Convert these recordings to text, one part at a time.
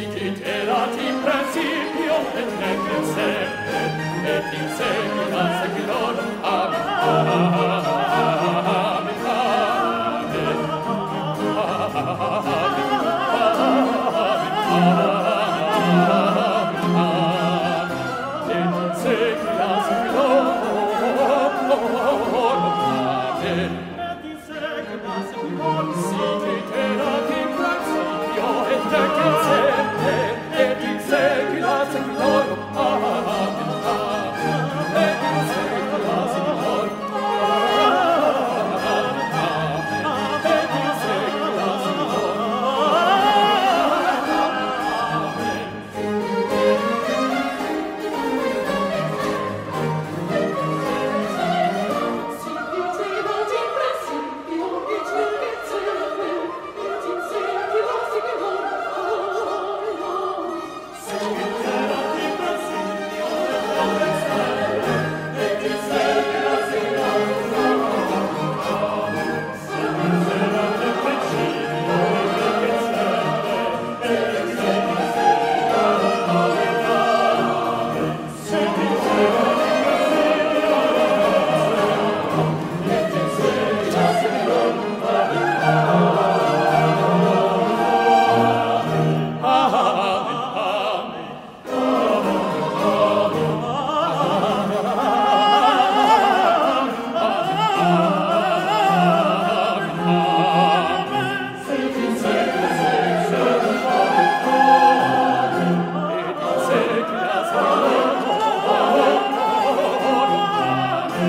sit in erat in principio et nec in semper et in secula seculorum amen amen amen Oh. Lord.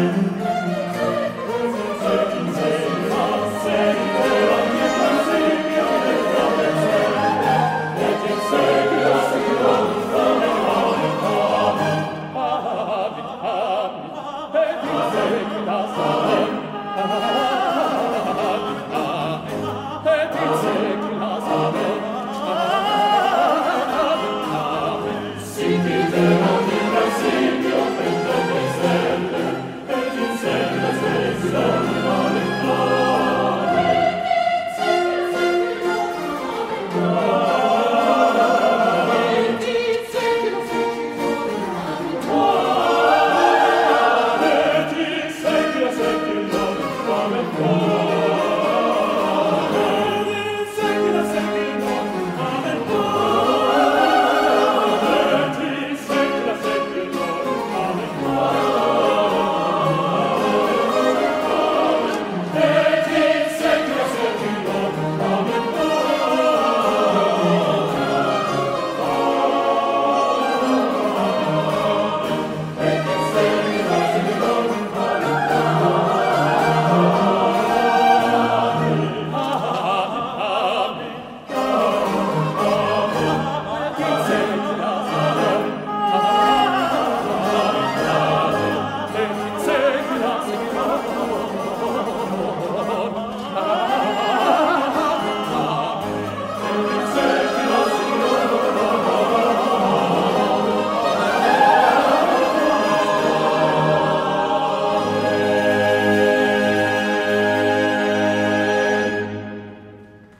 Amen.